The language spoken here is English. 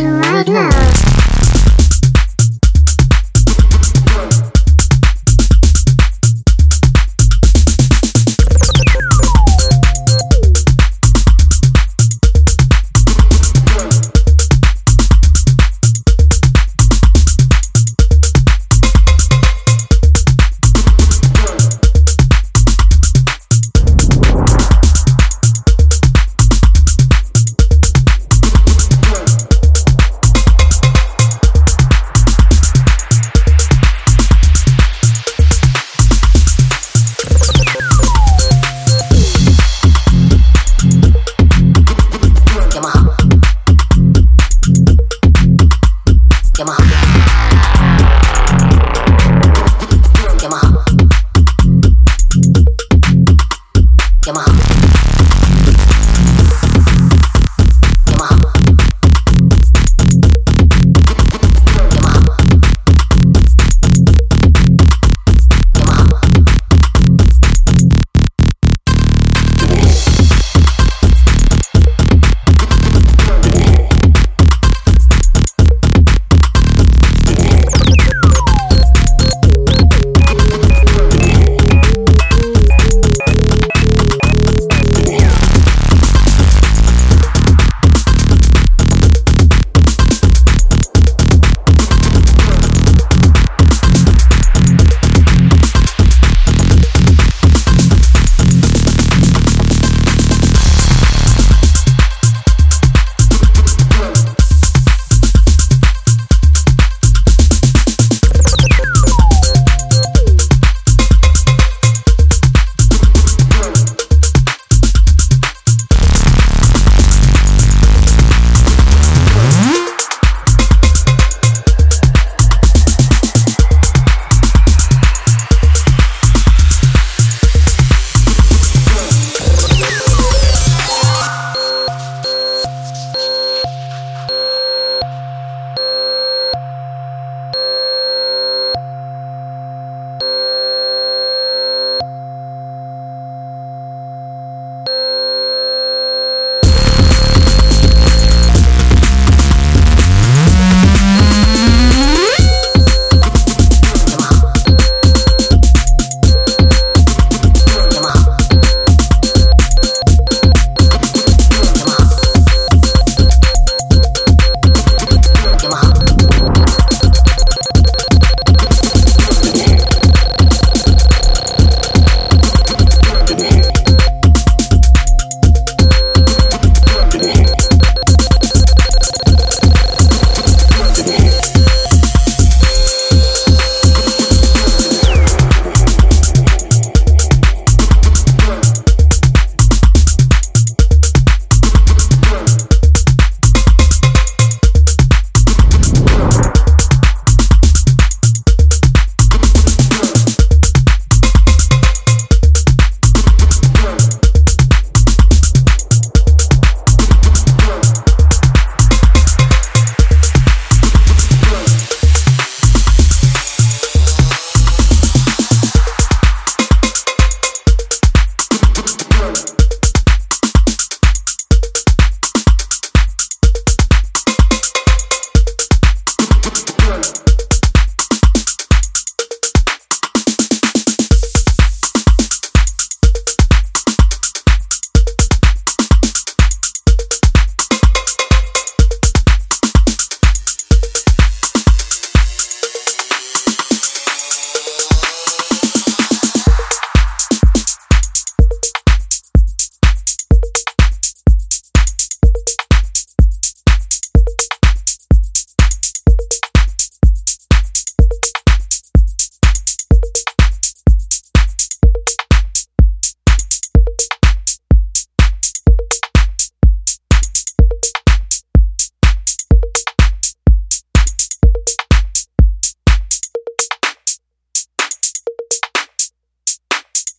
right now.